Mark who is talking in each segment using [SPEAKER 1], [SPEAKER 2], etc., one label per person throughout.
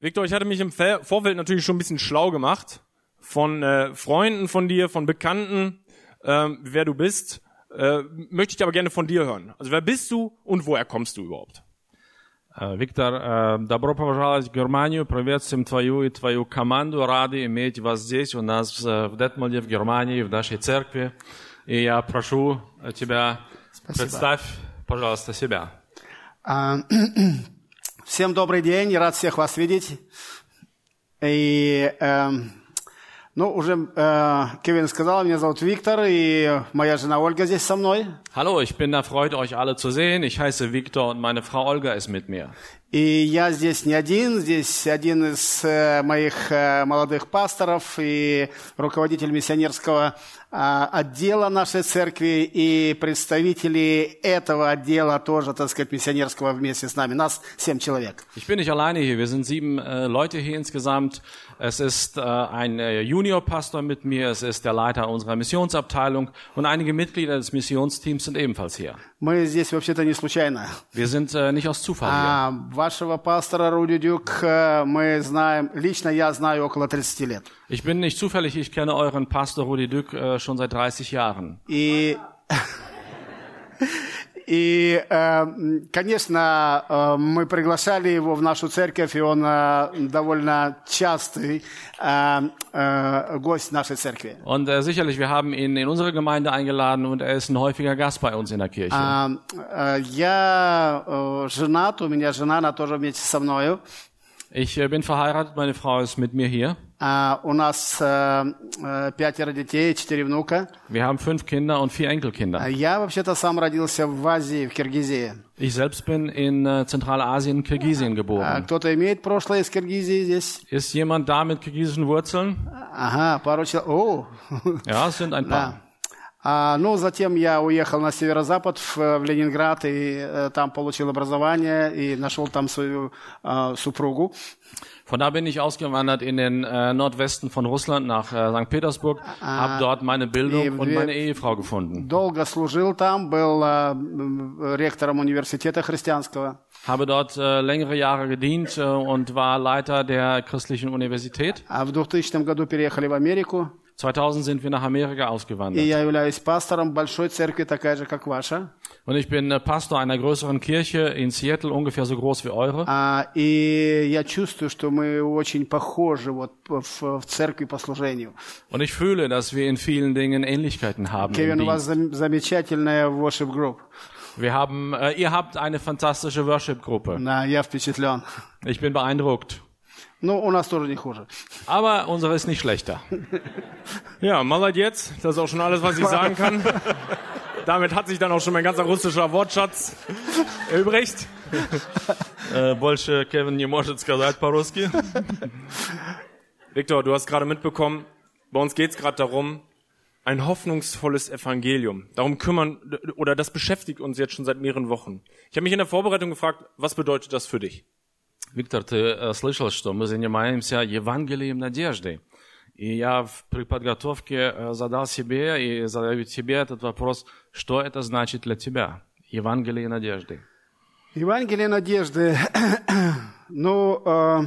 [SPEAKER 1] Victor, ich hatte mich im Ver- Vorfeld natürlich schon ein bisschen schlau gemacht von äh, Freunden von dir, von Bekannten, ähm, wer du bist. Äh, möchte ich aber gerne von dir hören. Also wer bist du und woher kommst du überhaupt?
[SPEAKER 2] Э, Виктор, э, добро пожаловать в Германию. Приветствуем твою и твою команду. Рады иметь вас здесь, у нас э, в Детмолде, в Германии, в нашей церкви. И я прошу тебя,
[SPEAKER 3] Спасибо.
[SPEAKER 2] представь, пожалуйста, себя.
[SPEAKER 3] А, Всем добрый день, рад всех вас видеть. И, эм, ну, уже э, Кевин сказал, меня зовут Виктор, и моя жена Ольга здесь со мной.
[SPEAKER 2] Hallo, ich bin erfreut, euch alle zu sehen. Ich heiße Viktor und meine Frau Olga ist mit mir.
[SPEAKER 3] И я здесь не один, здесь один из э, моих э, молодых пасторов и руководитель миссионерского а, отдела нашей церкви и представители этого отдела тоже, так сказать, миссионерского вместе с нами. Нас семь человек.
[SPEAKER 2] Ich bin nicht alleine hier. Wir sind sieben äh, Leute hier insgesamt. Es ist äh, ein äh, Juniorpastor mit mir. Es ist der Leiter unserer Missionsabteilung und einige Mitglieder des Missionsteams sind ebenfalls hier.
[SPEAKER 3] Мы здесь вообще-то не случайно.
[SPEAKER 2] Wir sind äh, nicht aus Zufall hier.
[SPEAKER 3] А вашего пастора Руди Дюк э, мы знаем, лично я знаю около 30 лет.
[SPEAKER 2] Ich bin nicht zufällig. Ich kenne euren Pastor Rudi Dück äh, schon seit 30 Jahren.
[SPEAKER 3] И, и э, м, конечно, э, мы приглашали его в нашу церковь, и он э, довольно частый э, э, гость нашей церкви.
[SPEAKER 2] Und äh, sicherlich, wir haben ihn in unsere Gemeinde eingeladen und er ist ein häufiger Gast bei uns in der Kirche.
[SPEAKER 3] А, э, я э, женат, у меня жена, она тоже вместе со мною.
[SPEAKER 2] Ich äh, bin verheiratet, meine Frau ist mit mir hier.
[SPEAKER 3] А, у нас э, э, пятеро детей, четыре внука.
[SPEAKER 2] Wir haben fünf Kinder und vier
[SPEAKER 3] А
[SPEAKER 2] Enkelkinder.
[SPEAKER 3] Я вообще-то сам родился в Азии, в Киргизии.
[SPEAKER 2] Ich selbst bin in äh, Zentralasien, Kirgisien
[SPEAKER 3] А
[SPEAKER 2] geboren.
[SPEAKER 3] кто-то имеет прошлое из Киргизии здесь?
[SPEAKER 2] Ist jemand da mit kirgisischen Wurzeln?
[SPEAKER 3] Ага, пару человек. О,
[SPEAKER 2] Ja, es sind ein paar.
[SPEAKER 3] А, ну, затем я уехал на северо-запад, в, в Ленинград, и э, там получил образование, и нашел там свою э, супругу.
[SPEAKER 2] Von da bin ich ausgewandert in den äh, Nordwesten von Russland nach äh, St. Petersburg, habe dort meine Bildung und meine Ehefrau gefunden.
[SPEAKER 3] Долго служил там, был э, м, ректором университета христианского.
[SPEAKER 2] Habe dort äh, längere Jahre gedient äh, und war Leiter der christlichen Universität.
[SPEAKER 3] А в 2000 году переехали в Америку,
[SPEAKER 2] 2000 sind wir nach Amerika
[SPEAKER 3] и
[SPEAKER 2] ausgewandert.
[SPEAKER 3] я являюсь пастором большой церкви, такая же, как ваша.
[SPEAKER 2] Und ich bin äh, Pastor einer größeren Kirche in Seattle, ungefähr so groß wie eure.
[SPEAKER 3] А, и я чувствую, что мы очень похожи вот в, в церкви по служению.
[SPEAKER 2] Und ich fühle, dass wir in vielen Dingen Ähnlichkeiten haben. Im
[SPEAKER 3] Кевин, у вас
[SPEAKER 2] Dienst.
[SPEAKER 3] зам- замечательная worship group.
[SPEAKER 2] Wir haben, äh, ihr habt eine fantastische Worship-Gruppe.
[SPEAKER 3] Да, я впечатлен.
[SPEAKER 2] Ich bin beeindruckt.
[SPEAKER 3] Ну, у нас тоже не хуже.
[SPEAKER 2] Aber unsere ist nicht schlechter.
[SPEAKER 1] Ja, молодец. Das ist auch schon alles, was ich sagen kann. Damit hat sich dann auch schon mein ganzer russischer Wortschatz erübrigt.
[SPEAKER 2] Больше Кевин не может сказать по-русски.
[SPEAKER 1] Victor, du hast gerade mitbekommen, bei uns geht es gerade darum, ein hoffnungsvolles Evangelium. Darum kümmern, oder das beschäftigt uns jetzt schon seit mehreren Wochen. Ich habe mich in der Vorbereitung gefragt, was bedeutet das für dich?
[SPEAKER 2] Виктор, ты э, слышал, что мы занимаемся Евангелием надежды. И я в, при подготовке э, задал себе и задаю тебе этот вопрос, что это значит для тебя? Евангелие надежды.
[SPEAKER 3] Евангелие надежды. ну, э,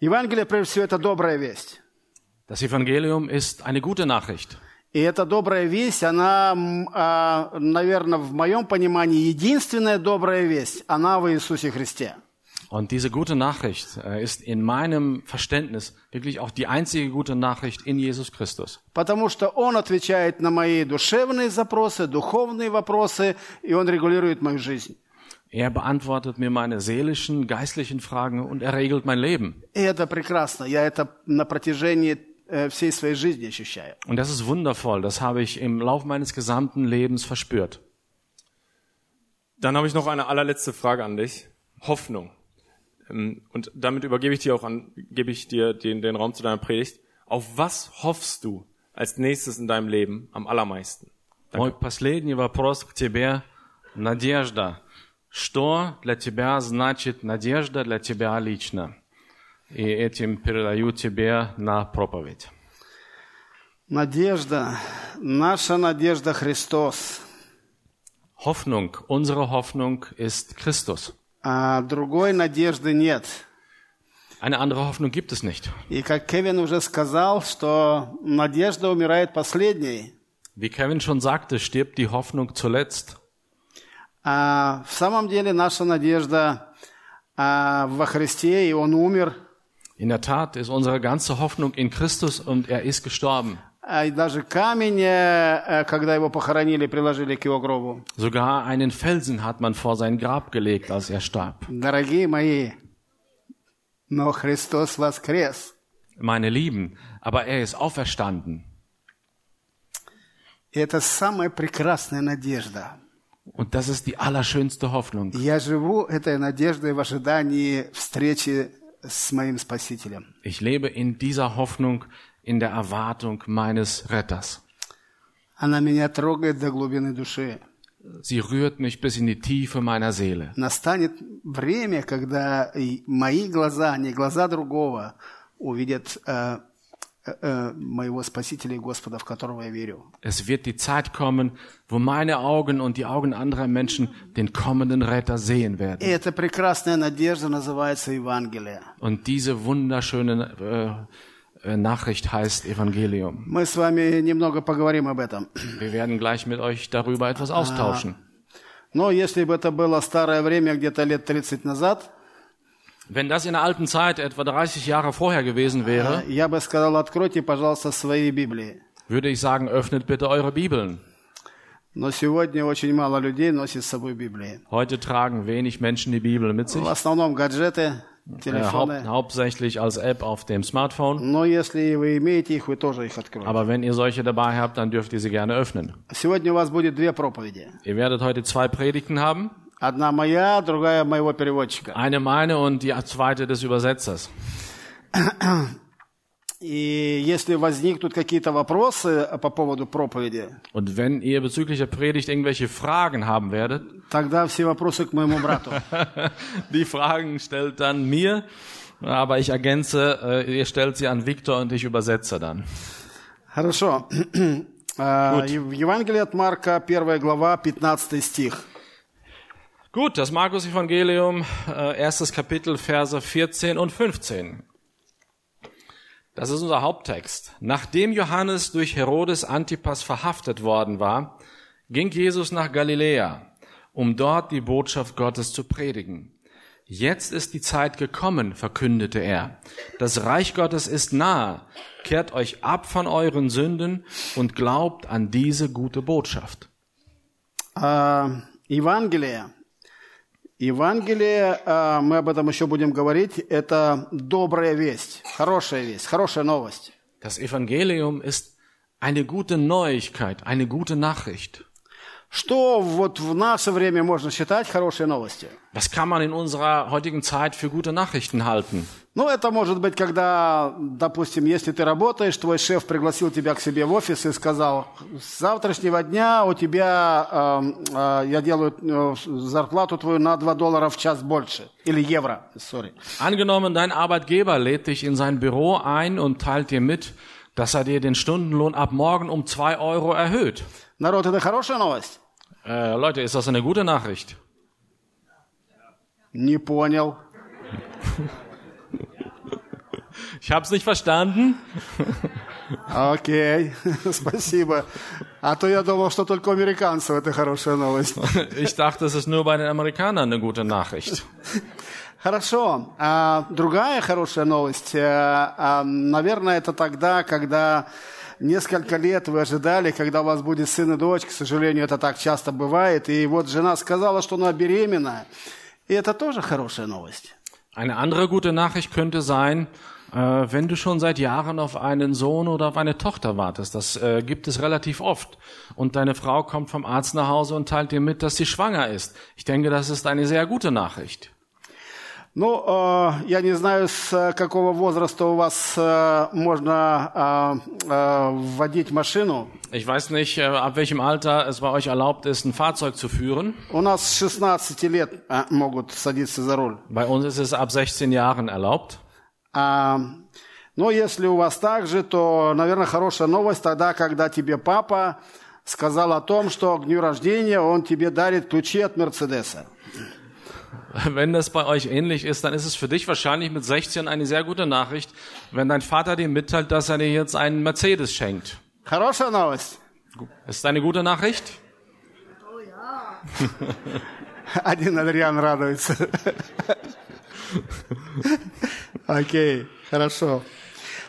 [SPEAKER 3] Евангелие, прежде всего, это добрая весть.
[SPEAKER 2] Das Evangelium ist eine gute Nachricht.
[SPEAKER 3] И эта добрая весть, она, наверное, в моем понимании, единственная добрая весть, она в Иисусе Христе.
[SPEAKER 2] Und diese gute Nachricht äh, ist in meinem Verständnis wirklich auch die einzige gute Nachricht in Jesus Christus.
[SPEAKER 3] Потому что Он отвечает на мои душевные запросы, духовные вопросы, и Он регулирует мою жизнь.
[SPEAKER 2] Er beantwortet mir meine seelischen, geistlichen Fragen und er regelt mein Leben.
[SPEAKER 3] И это прекрасно. Я это на протяжении э, всей своей жизни ощущаю.
[SPEAKER 2] Und das ist wundervoll. Das habe ich im Laufe meines gesamten Lebens verspürt.
[SPEAKER 1] Dann habe ich noch eine allerletzte Frage an dich. Hoffnung. Ähm, Und damit übergebe ich dir auch an, gebe ich dir den, den Raum zu deiner Predigt. Auf was hoffst du als nächstes in deinem Leben am allermeisten?
[SPEAKER 2] Мой последний вопрос к тебе. Надежда. Что для тебя значит надежда для тебя лично? И этим передаю тебе на проповедь.
[SPEAKER 3] Надежда, наша надежда Христос.
[SPEAKER 2] Hoffnung, unsere Hoffnung ist Christus.
[SPEAKER 3] А другой надежды нет.
[SPEAKER 2] Eine andere Hoffnung gibt es nicht.
[SPEAKER 3] И как Кевин уже сказал, что надежда умирает последней.
[SPEAKER 2] Wie Kevin schon sagte, stirbt die Hoffnung zuletzt.
[SPEAKER 3] А в самом деле наша надежда а, во Христе, и Он умер.
[SPEAKER 2] In der Tat ist unsere ganze Hoffnung in Christus und er ist gestorben.
[SPEAKER 3] А и даже камень, э, э, когда его похоронили, приложили к его гробу.
[SPEAKER 2] Sogar einen Felsen hat man vor sein Grab gelegt, als er starb.
[SPEAKER 3] Дорогие мои, но Христос воскрес.
[SPEAKER 2] Meine Lieben, aber er ist auferstanden.
[SPEAKER 3] И это самая прекрасная надежда.
[SPEAKER 2] Und das ist die allerschönste Hoffnung.
[SPEAKER 3] Я живу этой надеждой в ожидании встречи с моим Спасителем.
[SPEAKER 2] Ich lebe in dieser Hoffnung, in der Erwartung meines Retters.
[SPEAKER 3] Она меня трогает до глубины души.
[SPEAKER 2] Sie rührt mich bis in die Tiefe meiner Seele.
[SPEAKER 3] Настанет время, когда и мои глаза, не глаза другого, увидят э, э, э, моего Спасителя и Господа, в которого я верю.
[SPEAKER 2] Es wird die Zeit kommen, wo meine Augen und die Augen anderer Menschen den kommenden Retter sehen
[SPEAKER 3] И
[SPEAKER 2] werden.
[SPEAKER 3] эта прекрасная надежда называется Евангелие.
[SPEAKER 2] Und diese wunderschöne äh, äh, Nachricht heißt Evangelium.
[SPEAKER 3] Мы с вами немного поговорим об этом.
[SPEAKER 2] Wir werden gleich mit euch darüber etwas austauschen.
[SPEAKER 3] Но если бы это было старое время, где-то лет 30 назад,
[SPEAKER 2] Wenn das in der alten Zeit etwa 30 Jahre vorher gewesen wäre,
[SPEAKER 3] э, я бы сказал, откройте, пожалуйста, свои Библии.
[SPEAKER 2] würde ich sagen, öffnet bitte eure Bibeln.
[SPEAKER 3] Но сегодня очень мало людей носит с собой Библии.
[SPEAKER 2] Heute tragen wenig Menschen die Bibel mit sich,
[SPEAKER 3] В основном гаджеты,
[SPEAKER 2] äh,
[SPEAKER 3] телефоны.
[SPEAKER 2] haupt, hauptsächlich als App auf dem Smartphone.
[SPEAKER 3] Но если вы имеете их, вы тоже их откроете.
[SPEAKER 2] Aber wenn ihr solche dabei habt, dann dürft ihr sie gerne öffnen.
[SPEAKER 3] Сегодня у вас будет две проповеди.
[SPEAKER 2] Ihr werdet heute zwei Predigten haben.
[SPEAKER 3] Одна моя, другая моего переводчика.
[SPEAKER 2] Eine meine und die zweite des Übersetzers.
[SPEAKER 3] И если возникнут какие-то вопросы по поводу проповеди,
[SPEAKER 2] Und wenn ihr bezüglich der Predigt irgendwelche Fragen haben werdet,
[SPEAKER 3] тогда все вопросы к моему брату.
[SPEAKER 2] die Fragen stellt dann mir, aber ich ergänze, äh, ihr stellt sie an Viktor und ich übersetze dann.
[SPEAKER 3] Хорошо. А, и В Евангелии от Марка, 1 глава, 15 стих.
[SPEAKER 2] Gut, das Markus-Evangelium, äh, erstes Kapitel, Verse 14 und 15. Das ist unser Haupttext. Nachdem Johannes durch Herodes Antipas verhaftet worden war, ging Jesus nach Galiläa, um dort die Botschaft Gottes zu predigen. Jetzt ist die Zeit gekommen, verkündete er. Das Reich Gottes ist nahe. Kehrt euch ab von euren Sünden und glaubt an diese gute Botschaft.
[SPEAKER 3] Äh, Evangelia. Евангелие, а, мы об этом еще будем говорить, это добрая весть, хорошая весть, хорошая новость.
[SPEAKER 2] Das Evangelium ist eine gute Neuigkeit, eine gute Nachricht.
[SPEAKER 3] Что вот в наше время можно считать хорошей новостью?
[SPEAKER 2] Was kann man in unserer heutigen Zeit für gute Nachrichten halten?
[SPEAKER 3] Ну, это может быть, когда, допустим, если ты работаешь, твой шеф пригласил тебя к себе в офис и сказал, с завтрашнего дня у тебя, э, э, я делаю э, зарплату твою на 2 доллара в час больше. Или евро, сори.
[SPEAKER 2] Angenommen, dein Arbeitgeber lädt dich in sein Büro ein und teilt dir mit, dass er dir den Stundenlohn ab morgen um zwei Euro erhöht.
[SPEAKER 3] Народ, это хорошая новость?
[SPEAKER 2] Äh, Leute, ist das eine gute Nachricht?
[SPEAKER 3] Не понял.
[SPEAKER 2] Ich habe es nicht verstanden.
[SPEAKER 3] Окей, спасибо. А то я думал, что только у американцев это хорошая новость.
[SPEAKER 2] Ich dachte, es ist nur bei den Amerikanern eine gute Nachricht.
[SPEAKER 3] Хорошо. А другая хорошая новость, э, а, наверное, это тогда, когда несколько лет вы ожидали, когда у вас будет сын и дочь. К сожалению, это так часто бывает. И вот жена сказала, что она беременна. И это тоже хорошая новость.
[SPEAKER 2] Eine andere gute Nachricht könnte sein, äh, wenn du schon seit Jahren auf einen Sohn oder auf eine Tochter wartest. Das äh, gibt es relativ oft. Und deine Frau kommt vom Arzt nach Hause und teilt dir mit, dass sie schwanger ist. Ich denke, das ist eine sehr gute Nachricht.
[SPEAKER 3] Ну, э, я не знаю, с какого возраста у вас э, можно э, вводить машину.
[SPEAKER 2] Ich weiß nicht, äh, ab welchem Alter es bei euch erlaubt ist, ein Fahrzeug zu führen.
[SPEAKER 3] У нас с 16 лет могут садиться за руль.
[SPEAKER 2] Bei uns ist es ab 16 Jahren erlaubt.
[SPEAKER 3] А, но если у вас так же, то, наверное, хорошая новость тогда, когда тебе папа сказал о том, что к дню рождения он тебе дарит ключи от Мерседеса.
[SPEAKER 2] Wenn das bei euch ähnlich ist, dann ist es für dich wahrscheinlich mit 16 eine sehr gute Nachricht, wenn dein Vater dir mitteilt, dass er dir jetzt einen Mercedes schenkt.
[SPEAKER 3] Хорошая новость.
[SPEAKER 2] Ist das eine gute Nachricht?
[SPEAKER 3] Один Адриан радуется. Окей, хорошо.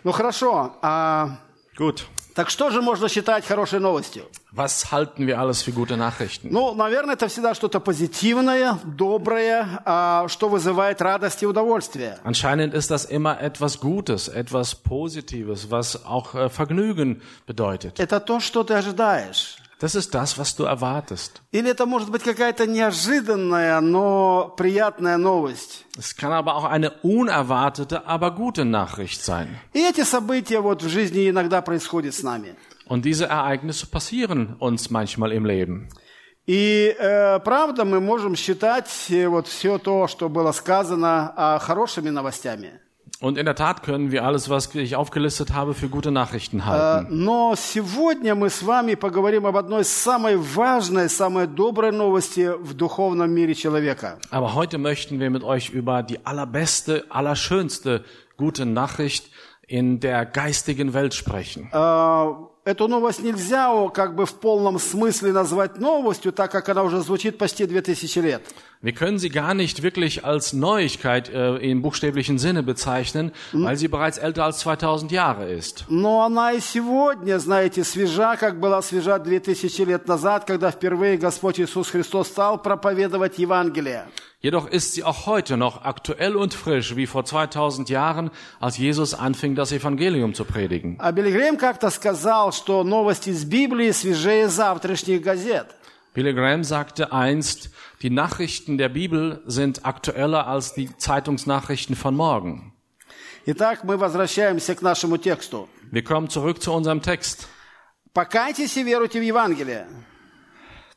[SPEAKER 3] Ну хорошо. а,
[SPEAKER 2] Gut.
[SPEAKER 3] так что же можно считать хорошей новостью?
[SPEAKER 2] Was halten wir alles für gute Nachrichten?
[SPEAKER 3] Ну, наверное, это всегда что-то позитивное, доброе, а, что вызывает радость и удовольствие.
[SPEAKER 2] Anscheinend ist das immer etwas Gutes, etwas Positives, was auch äh, Vergnügen bedeutet.
[SPEAKER 3] Это то, что ты ожидаешь.
[SPEAKER 2] Das ist das, was du erwartest.
[SPEAKER 3] Или это может быть какая-то неожиданная, но приятная новость.
[SPEAKER 2] Es kann aber auch eine unerwartete, aber gute Nachricht sein.
[SPEAKER 3] И эти события вот в жизни иногда происходят с нами.
[SPEAKER 2] Und diese Ereignisse passieren uns manchmal im Leben.
[SPEAKER 3] И э, правда, мы можем считать э, вот все то, что было сказано, а, хорошими новостями.
[SPEAKER 2] Und in der Tat können wir alles, was ich aufgelistet habe, für gute Nachrichten
[SPEAKER 3] Э,
[SPEAKER 2] halten.
[SPEAKER 3] Но сегодня мы с вами поговорим об одной самой важной, самой доброй новости в духовном мире человека.
[SPEAKER 2] Aber heute möchten wir mit euch über die allerbeste, allerschönste gute Nachricht in der geistigen Welt sprechen.
[SPEAKER 3] Э, Эту новость нельзя как бы в полном смысле назвать новостью, так как она уже звучит почти 2000 лет.
[SPEAKER 2] Wir können sie gar nicht wirklich als Neuigkeit äh, im buchstäblichen Sinne bezeichnen, weil sie bereits älter als 2000 Jahre ist.
[SPEAKER 3] Но она и сегодня, знаете, свежа, как была свежа 2000 лет назад, когда впервые Господь Иисус Христос стал проповедовать Евангелие.
[SPEAKER 2] Jedoch ist sie auch heute noch aktuell und frisch wie vor 2000 Jahren, als Jesus anfing, das Evangelium zu predigen.
[SPEAKER 3] А Билли Грэм как-то сказал, что новости из Библии свежее завтрашних газет.
[SPEAKER 2] Billy Graham sagte einst, die Nachrichten der Bibel sind aktueller als die Zeitungsnachrichten von morgen.
[SPEAKER 3] Итак, мы возвращаемся к нашему тексту.
[SPEAKER 2] Wir kommen zurück zu unserem Text.
[SPEAKER 3] «Покайтесь и веруйте в Евангелие».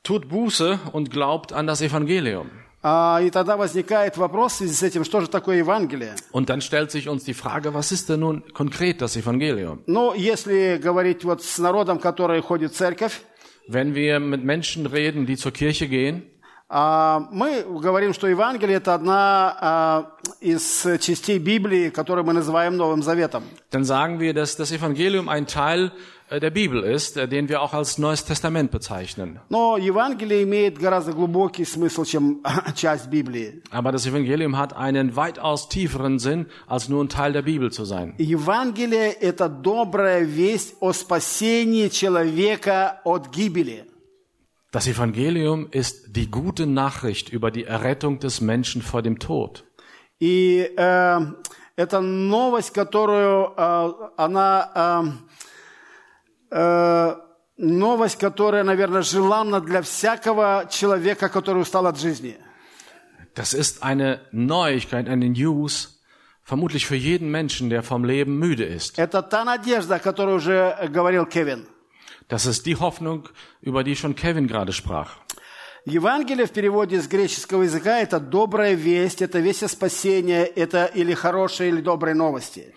[SPEAKER 2] Tut Buße und glaubt an das Evangelium. Und dann stellt sich uns die Frage, was ist denn nun konkret das Evangelium? Wenn wir mit Menschen reden, die zur Kirche gehen,
[SPEAKER 3] мы говорим, что Евангелие – это одна а, из частей Библии, которую мы называем Новым Заветом.
[SPEAKER 2] dann sagen wir, dass das Evangelium ein Teil äh, der Bibel ist, äh, den wir auch als Neues Testament bezeichnen.
[SPEAKER 3] Но Евангелие имеет гораздо глубокий смысл, чем часть Библии.
[SPEAKER 2] Aber das Evangelium hat einen weitaus tieferen Sinn, als nur ein Teil der Bibel zu sein.
[SPEAKER 3] Евангелие – это добрая весть о спасении человека от гибели.
[SPEAKER 2] Das Evangelium ist die gute Nachricht über die Errettung des Menschen vor dem Tod.
[SPEAKER 3] И э, это новость, которую э, она э, э, новость, которая, наверное, желанна для всякого человека, который устал от жизни.
[SPEAKER 2] Das ist eine Neuigkeit, eine News, vermutlich für jeden Menschen, der vom Leben müde ist.
[SPEAKER 3] Это та надежда, о которой уже говорил Кевин.
[SPEAKER 2] Das ist die Hoffnung, über die schon Kevin gerade sprach.
[SPEAKER 3] Евангелие в переводе с греческого языка – это добрая весть, это весть о спасении, это или хорошие, или добрые новости.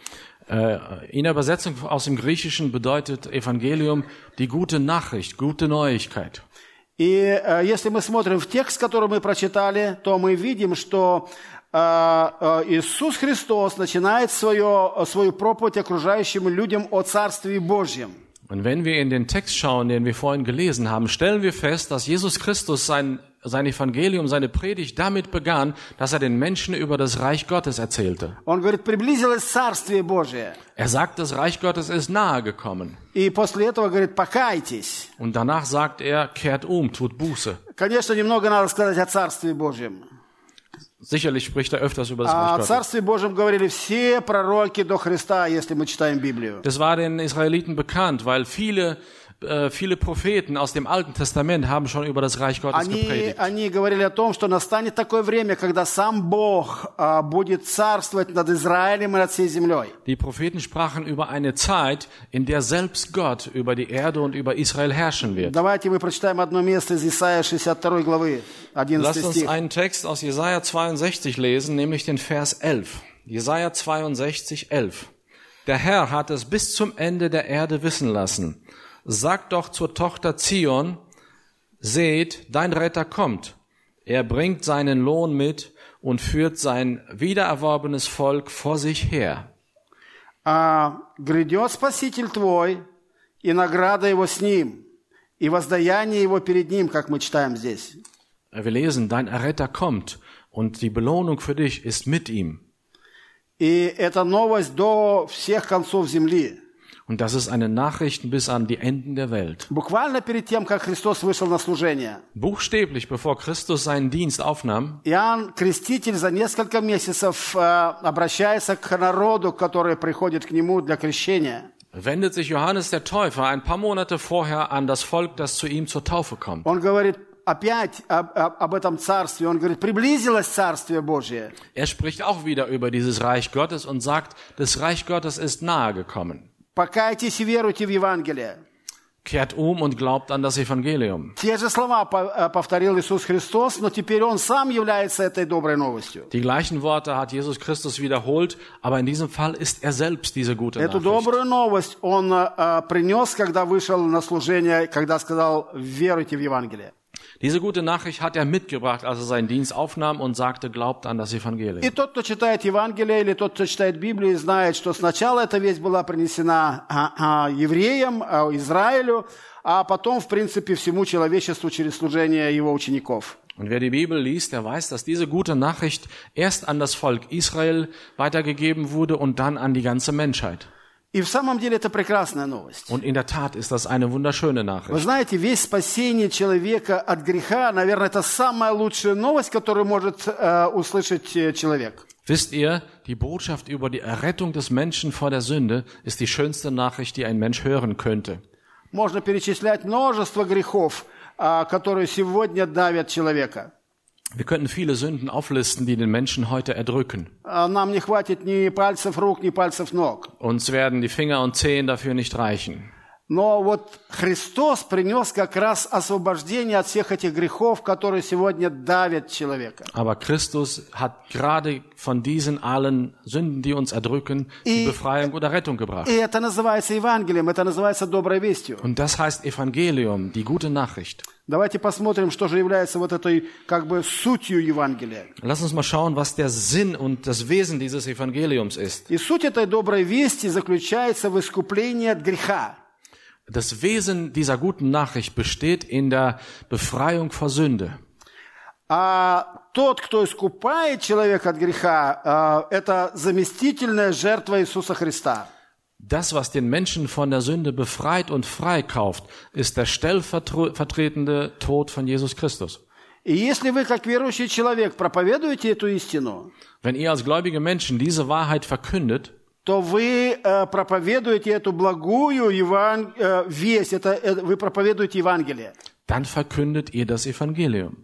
[SPEAKER 2] Äh, In der Übersetzung aus dem Griechischen bedeutet Evangelium die gute Nachricht, gute Neuigkeit.
[SPEAKER 3] И э, если мы смотрим в текст, который мы прочитали, то мы видим, что э, э, Иисус Христос начинает свое, свою проповедь окружающим людям о Царстве Божьем.
[SPEAKER 2] Und wenn wir in den Text schauen, den wir vorhin gelesen haben, stellen wir fest, dass Jesus Christus sein, sein Evangelium, seine Predigt damit begann, dass er den Menschen über das Reich Gottes erzählte.
[SPEAKER 3] Он говорит, приблизилось Царствие Божие.
[SPEAKER 2] Er sagt, das Reich Gottes ist nahe gekommen.
[SPEAKER 3] И после этого говорит, покайтесь.
[SPEAKER 2] Und danach sagt er, kehrt um, tut Buße.
[SPEAKER 3] Конечно, немного надо сказать о Царстве Божьем.
[SPEAKER 2] Sicherlich spricht er öfters über das
[SPEAKER 3] О
[SPEAKER 2] Reich Gottes.
[SPEAKER 3] Царстве Божьем говорили все пророки до Христа, если мы читаем Библию.
[SPEAKER 2] Das war den Israeliten bekannt, weil viele, äh, viele Propheten aus dem Alten Testament haben schon über das Reich Gottes
[SPEAKER 3] Они,
[SPEAKER 2] gepredigt.
[SPEAKER 3] они говорили о том, что настанет такое время, когда сам Бог а, будет царствовать над Израилем и над всей землей.
[SPEAKER 2] Die Propheten sprachen über eine Zeit, in der selbst Gott über die Erde und über Israel herrschen wird.
[SPEAKER 3] Давайте мы прочитаем одно место из Исаия 62 главы, 11
[SPEAKER 2] Lasst uns
[SPEAKER 3] стих.
[SPEAKER 2] einen Text aus Jesaja 62 lesen, nämlich den Vers 11. Jesaja 62, 11. Der Herr hat es bis zum Ende der Erde wissen lassen. Sagt doch zur Tochter Zion, seht, dein Retter kommt. Er bringt seinen Lohn mit und führt sein wiedererworbenes Volk vor sich her.
[SPEAKER 3] А грядет Спаситель твой, и награда его с ним, и воздаяние его перед ним, как мы читаем здесь.
[SPEAKER 2] Wir lesen, dein Erretter kommt und die Belohnung für dich ist mit ihm.
[SPEAKER 3] И это новость до всех концов земли.
[SPEAKER 2] Und das ist eine Nachricht bis an die Enden der Welt.
[SPEAKER 3] Буквально перед тем, как Христос вышел на служение,
[SPEAKER 2] Buchstäblich, bevor Christus seinen Dienst aufnahm,
[SPEAKER 3] Иоанн Креститель за несколько месяцев э, обращается к народу, который приходит к нему для крещения.
[SPEAKER 2] wendet sich Johannes der Täufer ein paar Monate vorher an das Volk, das zu ihm zur Taufe kommt.
[SPEAKER 3] Он говорит опять об, об- об этом царстве. Он говорит, приблизилось Царствие Божие.
[SPEAKER 2] Er spricht auch wieder über dieses Reich Gottes und sagt, das Reich Gottes ist nahe gekommen.
[SPEAKER 3] Покайтесь и веруйте в Евангелие.
[SPEAKER 2] Kehrt um und glaubt an das Evangelium.
[SPEAKER 3] Те же слова э, повторил Иисус Христос, но теперь Он сам является этой доброй новостью.
[SPEAKER 2] Die gleichen Worte hat Jesus Christus wiederholt, aber in diesem Fall ist er selbst diese gute
[SPEAKER 3] Эту
[SPEAKER 2] Nachricht.
[SPEAKER 3] добрую новость Он э, принес, когда вышел на служение, когда сказал, веруйте в Евангелие.
[SPEAKER 2] Diese gute Nachricht hat er mitgebracht, als er seinen Dienst aufnahm und sagte, glaubt an das
[SPEAKER 3] И
[SPEAKER 2] Evangelium.
[SPEAKER 3] тот, кто читает Евангелие, или тот, кто читает Библию, знает, что сначала эта весть была принесена а, а, евреям, а, Израилю, а потом, в принципе, всему человечеству через служение его учеников.
[SPEAKER 2] Und wer die Bibel liest, der weiß, dass diese gute Nachricht erst an das Volk Israel weitergegeben wurde und dann an die ganze Menschheit.
[SPEAKER 3] И в самом деле это прекрасная новость.
[SPEAKER 2] Und in der Tat ist das eine wunderschöne
[SPEAKER 3] Вы
[SPEAKER 2] Nachricht.
[SPEAKER 3] знаете, весь спасение человека от греха, наверное, это самая лучшая новость, которую может э, услышать э, человек.
[SPEAKER 2] Wisst ihr, die Botschaft über die Errettung des Menschen vor der Sünde ist die schönste Nachricht, die ein Mensch hören könnte.
[SPEAKER 3] Можно перечислять множество грехов, а, которые сегодня давят человека.
[SPEAKER 2] Wir könnten viele Sünden auflisten, die den Menschen heute erdrücken. Uns werden die Finger und Zehen dafür nicht reichen.
[SPEAKER 3] Но вот Христос принес как раз освобождение от всех этих грехов, которые сегодня давят человека.
[SPEAKER 2] Aber Christus hat gerade von diesen allen Sünden, die uns erdrücken, die Befreiung oder Rettung gebracht.
[SPEAKER 3] И это называется Евангелием, это называется доброй вестью.
[SPEAKER 2] Und das heißt Evangelium, die gute Nachricht.
[SPEAKER 3] Давайте посмотрим, что же является вот этой как бы сутью Евангелия.
[SPEAKER 2] Lass uns mal schauen, was der Sinn und das Wesen dieses Evangeliums ist.
[SPEAKER 3] И суть этой доброй вести заключается в искуплении от греха.
[SPEAKER 2] Das Wesen dieser guten Nachricht besteht in der Befreiung vor Sünde.
[SPEAKER 3] А тот, кто искупает человека от греха, а, это заместительная жертва Иисуса Христа.
[SPEAKER 2] Das, was den Menschen von der Sünde befreit und freikauft, ist der stellvertretende Tod von Jesus Christus.
[SPEAKER 3] И если вы, как верующий человек, проповедуете эту истину,
[SPEAKER 2] Wenn ihr als gläubige Menschen diese Wahrheit verkündet,
[SPEAKER 3] то вы э, проповедуете эту благую Еван... э, весть, это, э, вы проповедуете Евангелие.
[SPEAKER 2] dann verkündet ihr das Evangelium.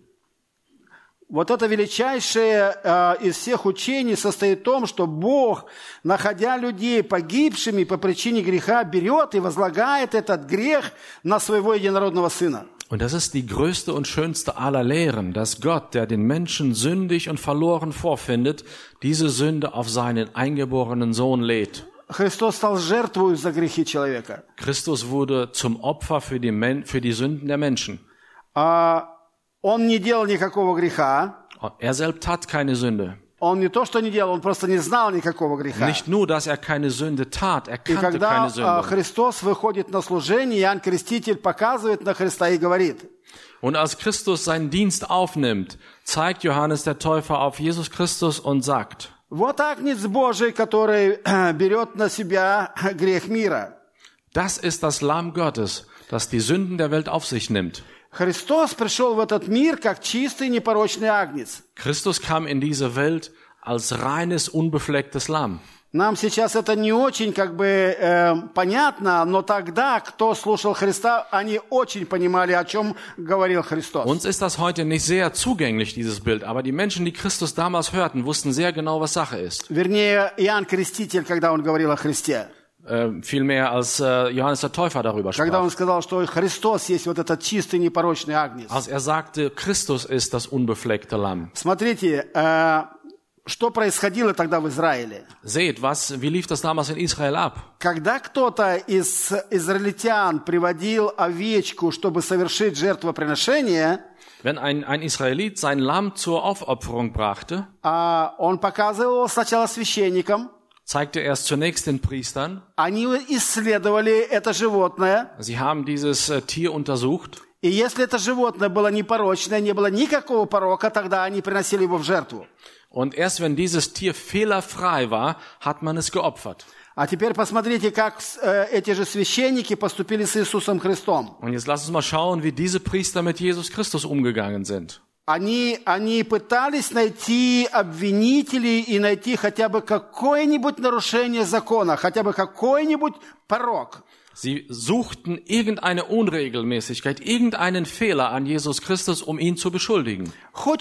[SPEAKER 3] Вот это величайшее э, из всех учений состоит в том, что Бог, находя людей погибшими по причине греха, берет и возлагает этот грех на своего единородного Сына.
[SPEAKER 2] Und das ist die größte und schönste aller Lehren, dass Gott, der den Menschen sündig und verloren vorfindet, diese Sünde auf seinen eingeborenen Sohn lädt.
[SPEAKER 3] Христос стал жертвой за грехи человека.
[SPEAKER 2] Christus wurde zum Opfer für die, Men für die Sünden der Menschen.
[SPEAKER 3] А, Он не делал никакого греха.
[SPEAKER 2] Er selbst hat keine Sünde.
[SPEAKER 3] Он не то, что не делал, он просто не знал никакого греха.
[SPEAKER 2] Nicht nur, dass er keine Sünde tat, er
[SPEAKER 3] И
[SPEAKER 2] kannte
[SPEAKER 3] когда
[SPEAKER 2] keine
[SPEAKER 3] а,
[SPEAKER 2] Sünde.
[SPEAKER 3] Христос выходит на служение, Иоанн Креститель показывает на Христа и говорит,
[SPEAKER 2] Und als Christus seinen Dienst aufnimmt, zeigt Johannes der Täufer auf Jesus Christus und sagt,
[SPEAKER 3] вот Агнец Божий, который берет на себя грех мира.
[SPEAKER 2] das ist das Lamm Gottes, das die Sünden der Welt auf sich nimmt.
[SPEAKER 3] Христос пришел в этот мир как чистый непорочный Агнец.
[SPEAKER 2] Christus kam in diese Welt als reines, unbeflecktes Lamm.
[SPEAKER 3] Нам сейчас это не очень как бы э, понятно, но тогда, кто слушал Христа, они очень понимали, о чем говорил Христос.
[SPEAKER 2] Uns ist das heute nicht sehr zugänglich, dieses Bild, aber die Menschen, die Christus damals hörten, wussten sehr genau, was Sache ist.
[SPEAKER 3] Вернее, Иоанн Креститель, когда он говорил о Христе.
[SPEAKER 2] Äh, viel mehr als äh, Johannes der Täufer darüber
[SPEAKER 3] Когда
[SPEAKER 2] sprach.
[SPEAKER 3] он сказал, что Христос есть вот этот чистый непорочный Агнец.
[SPEAKER 2] Als er sagte, Christus ist das unbefleckte Lamm.
[SPEAKER 3] Смотрите, э, что происходило тогда в Израиле.
[SPEAKER 2] Seht, was, wie lief das damals in Israel ab?
[SPEAKER 3] Когда кто-то из израильтян приводил овечку, чтобы совершить жертвоприношение,
[SPEAKER 2] Wenn ein, ein Israelit sein Lamm zur Aufopferung brachte,
[SPEAKER 3] а, он показывал его сначала священникам.
[SPEAKER 2] zeigte er es zunächst den Priestern.
[SPEAKER 3] Они исследовали это животное.
[SPEAKER 2] Sie haben dieses äh, Tier untersucht.
[SPEAKER 3] И если это животное было непорочное, не было никакого порока, тогда они приносили его в жертву.
[SPEAKER 2] Und erst wenn dieses Tier fehlerfrei war, hat man es geopfert.
[SPEAKER 3] А теперь посмотрите, как э, эти же священники поступили с Иисусом Христом.
[SPEAKER 2] Und jetzt lass uns mal schauen, wie diese Priester mit Jesus Christus umgegangen sind.
[SPEAKER 3] Они, они пытались найти обвинителей и найти хотя бы какое-нибудь нарушение закона, хотя бы какой-нибудь порог.
[SPEAKER 2] Sie suchten irgendeine Unregelmäßigkeit, irgendeinen Fehler an Jesus Christus, um ihn zu beschuldigen. Auch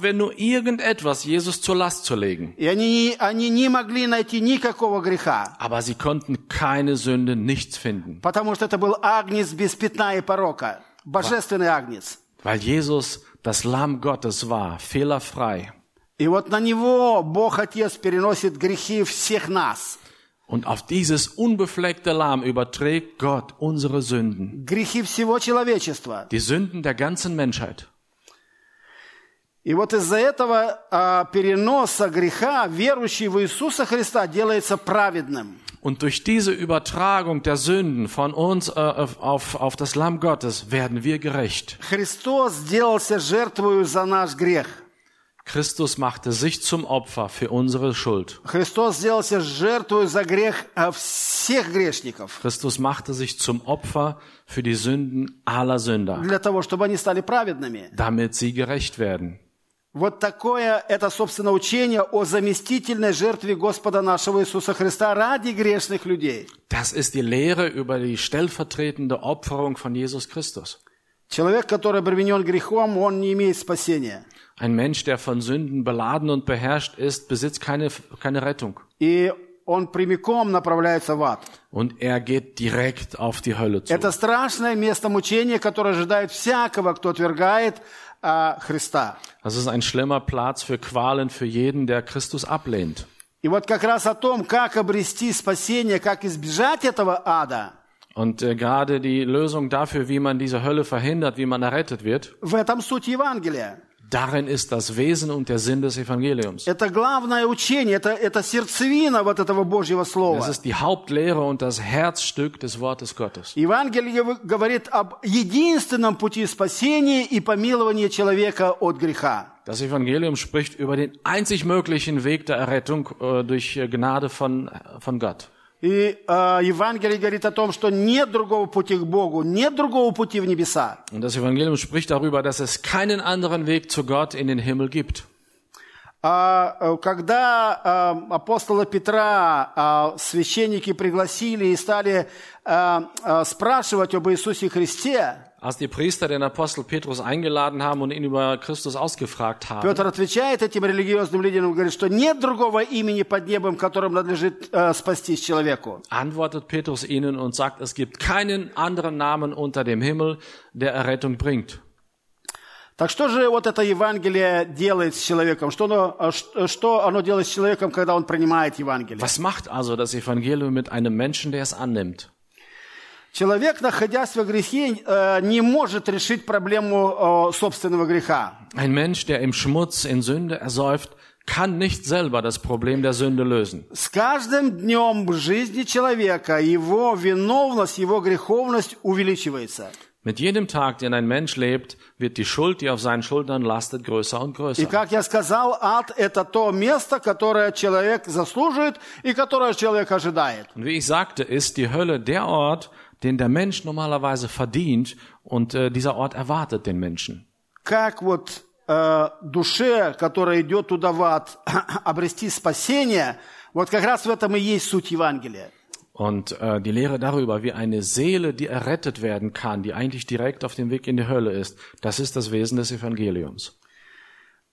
[SPEAKER 2] wenn nur irgendetwas Jesus zur Last zu legen. Aber sie konnten keine Sünde, nichts finden.
[SPEAKER 3] потому что это был агнец без пятна и порока, божественный агнец.
[SPEAKER 2] Weil Jesus das Lamm Gottes war, fehlerfrei.
[SPEAKER 3] И вот на него Бог Отец переносит грехи всех нас.
[SPEAKER 2] Und auf dieses unbefleckte Lamm überträgt Gott unsere Sünden.
[SPEAKER 3] Грехи всего человечества.
[SPEAKER 2] Die Sünden der ganzen Menschheit.
[SPEAKER 3] И вот из-за этого а, переноса греха верующий в Иисуса Христа делается праведным.
[SPEAKER 2] Und durch diese Übertragung der Sünden von uns äh, auf, auf das Lamm Gottes werden wir gerecht.
[SPEAKER 3] Христос сделался жертвою за наш грех.
[SPEAKER 2] Christus machte sich zum Opfer für unsere Schuld.
[SPEAKER 3] А.
[SPEAKER 2] Christus machte sich zum Opfer für die Sünden aller Sünder, damit sie gerecht werden.
[SPEAKER 3] Вот такое это, собственно, учение о заместительной жертве Господа нашего Иисуса Христа ради грешных людей.
[SPEAKER 2] Das ist die Lehre über die stellvertretende Opferung von Jesus Christus.
[SPEAKER 3] Человек, который обременен грехом, он не имеет спасения.
[SPEAKER 2] Ein Mensch, der von Sünden beladen und beherrscht ist, besitzt keine, keine Rettung.
[SPEAKER 3] И он прямиком направляется в ад.
[SPEAKER 2] Und er geht direkt auf die Hölle zu.
[SPEAKER 3] Это страшное место мучения, которое ожидает всякого, кто отвергает Христа.
[SPEAKER 2] Das ist ein schlimmer Platz für Qualen für jeden, der Christus ablehnt.
[SPEAKER 3] И вот как раз о том, как обрести спасение, как избежать этого ада,
[SPEAKER 2] Und äh, gerade die Lösung dafür, wie man diese Hölle verhindert, wie man errettet wird,
[SPEAKER 3] в этом суть Евангелия.
[SPEAKER 2] darin ist das Wesen und der Sinn des Evangeliums.
[SPEAKER 3] Это главное учение, это, это сердцевина вот этого Божьего Слова.
[SPEAKER 2] Das ist die Hauptlehre und das Herzstück des Wortes Gottes.
[SPEAKER 3] Евангелие вы- говорит об единственном пути спасения и помилования человека от греха.
[SPEAKER 2] Das Evangelium spricht über den einzig möglichen Weg der Errettung äh, durch äh, Gnade von, von Gott.
[SPEAKER 3] И э, Евангелие говорит о том, что нет другого пути к Богу, нет другого пути в небеса.
[SPEAKER 2] Und das Evangelium spricht darüber, dass es keinen anderen Weg zu Gott in den Himmel gibt.
[SPEAKER 3] А, э, когда э, апостола Петра э, священники пригласили и стали спрашивать об Иисусе Христе,
[SPEAKER 2] Als die Priester den Apostel Petrus eingeladen haben und ihn über Christus ausgefragt haben,
[SPEAKER 3] Петр отвечает этим религиозным лидерам, говорит, что нет другого имени под небом, которым надлежит э, спастись человеку.
[SPEAKER 2] antwortet Petrus ihnen und sagt, es gibt keinen anderen Namen unter dem Himmel, der Errettung bringt.
[SPEAKER 3] Так что же вот это Евангелие делает с человеком? Что оно, э, ш- что оно делает с человеком, когда он принимает Евангелие?
[SPEAKER 2] Was macht also das Evangelium mit einem Menschen, der es annimmt?
[SPEAKER 3] Человек, находясь во грехе, э, не может решить проблему э, собственного греха.
[SPEAKER 2] Ein Mensch, der im Schmutz, in Sünde ersäuft, kann nicht selber das Problem der Sünde lösen.
[SPEAKER 3] С каждым днем в жизни человека его виновность, его греховность увеличивается.
[SPEAKER 2] Mit jedem Tag, den ein Mensch lebt, wird die Schuld, die auf seinen Schultern lastet, größer und
[SPEAKER 3] И
[SPEAKER 2] größer.
[SPEAKER 3] как я сказал, ад – это то место, которое человек заслуживает и которое человек ожидает.
[SPEAKER 2] Und wie ich sagte, ist die Hölle der Ort, den der Mensch normalerweise verdient und äh, dieser Ort erwartet den Menschen.
[SPEAKER 3] Как вот э, душе, которая идет туда в ад, обрести спасение, вот как раз в этом и есть суть Евангелия.
[SPEAKER 2] Und äh, die Lehre darüber, wie eine Seele, die errettet werden kann, die eigentlich direkt auf dem Weg in die Hölle ist, das ist das Wesen des Evangeliums.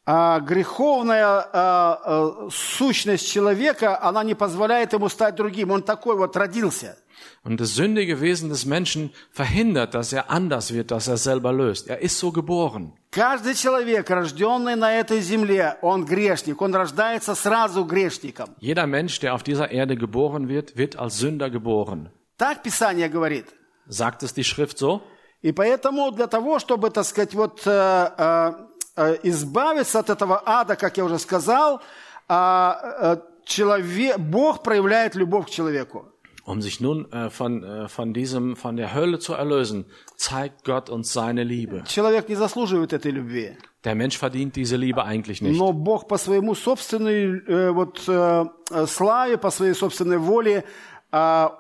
[SPEAKER 3] А греховная э, э, сущность человека, она не позволяет ему стать другим. Он такой вот родился.
[SPEAKER 2] Und das sündige Wesen des Menschen verhindert, dass er anders wird, dass er selber löst. Er ist so geboren.
[SPEAKER 3] Каждый человек, рожденный на этой земле, он грешник. Он рождается сразу грешником.
[SPEAKER 2] Jeder Mensch, der auf dieser Erde geboren wird, wird als Sünder geboren.
[SPEAKER 3] Так Писание говорит.
[SPEAKER 2] Sagt es die Schrift so?
[SPEAKER 3] И поэтому для того, чтобы, так сказать, вот э, э, избавиться от этого ада, как я уже сказал, а, э, человек, Бог проявляет любовь к человеку.
[SPEAKER 2] Um sich nun äh, von, äh, von diesem, von der Hölle zu erlösen, zeigt Gott uns seine Liebe.
[SPEAKER 3] Человек не заслуживает этой любви.
[SPEAKER 2] Der Mensch verdient diese Liebe eigentlich nicht.
[SPEAKER 3] Но Бог по своему собственной э, вот, э, э, славе, по своей собственной воле, э,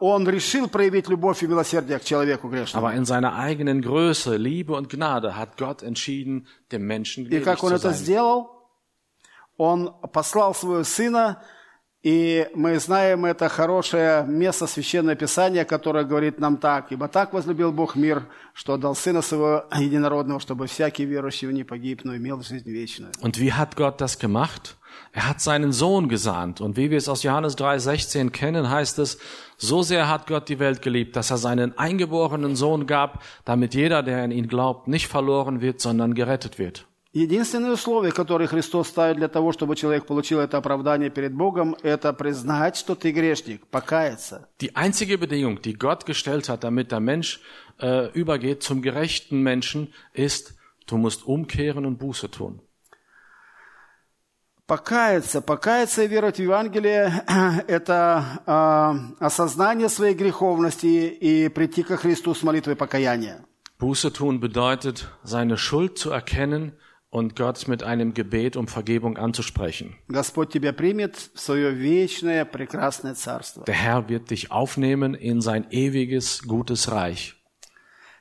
[SPEAKER 3] Он решил проявить любовь и милосердие к человеку грешному.
[SPEAKER 2] Aber in seiner eigenen Größe, Liebe und Gnade hat Gott entschieden, dem Menschen
[SPEAKER 3] И
[SPEAKER 2] gnädig
[SPEAKER 3] как Он это сделал? Он послал своего Сына, и мы знаем это хорошее место Священное Писание, которое говорит нам так. «Ибо так возлюбил Бог мир, что отдал Сына Своего Единородного, чтобы всякий верующий в не погиб, но имел жизнь вечную».
[SPEAKER 2] Und wie hat Gott das gemacht? Er hat seinen Sohn gesandt. Und wie wir es aus Johannes 3,16 kennen, heißt es, so sehr hat Gott die Welt geliebt, dass er seinen eingeborenen Sohn gab, damit jeder, der in ihn glaubt, nicht verloren wird, sondern gerettet wird.
[SPEAKER 3] Единственное условие, которое Христос ставит для того, чтобы человек получил это оправдание перед Богом, это признать, что ты грешник, покаяться.
[SPEAKER 2] Die einzige Bedingung, die Gott gestellt hat, damit der Mensch äh, übergeht zum gerechten Menschen, ist, du musst umkehren und Buße tun.
[SPEAKER 3] Покаяться, покаяться и веровать в Евангелие – это а, осознание своей греховности и прийти ко Христу с молитвой покаяния.
[SPEAKER 2] Buße tun bedeutet, seine Schuld zu erkennen und Gott mit einem Gebet um Vergebung anzusprechen.
[SPEAKER 3] Господь тебя примет в свое вечное прекрасное царство.
[SPEAKER 2] Der Herr wird dich aufnehmen in sein ewiges, gutes Reich.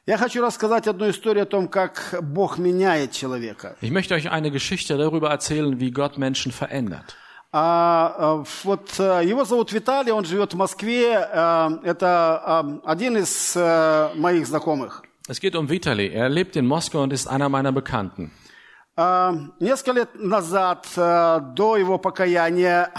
[SPEAKER 3] Я хочу рассказать одну историю о том, как Бог меняет человека.
[SPEAKER 2] Ich möchte euch eine Geschichte darüber erzählen, wie Gott Menschen verändert.
[SPEAKER 3] А, а, вот а, его зовут Виталий, он живет в Москве. А, Это а, один из моих знакомых.
[SPEAKER 2] Es geht um Vitali. Er lebt in Moskau und ist einer meiner Bekannten.
[SPEAKER 3] А, Несколько лет назад, до его покаяния,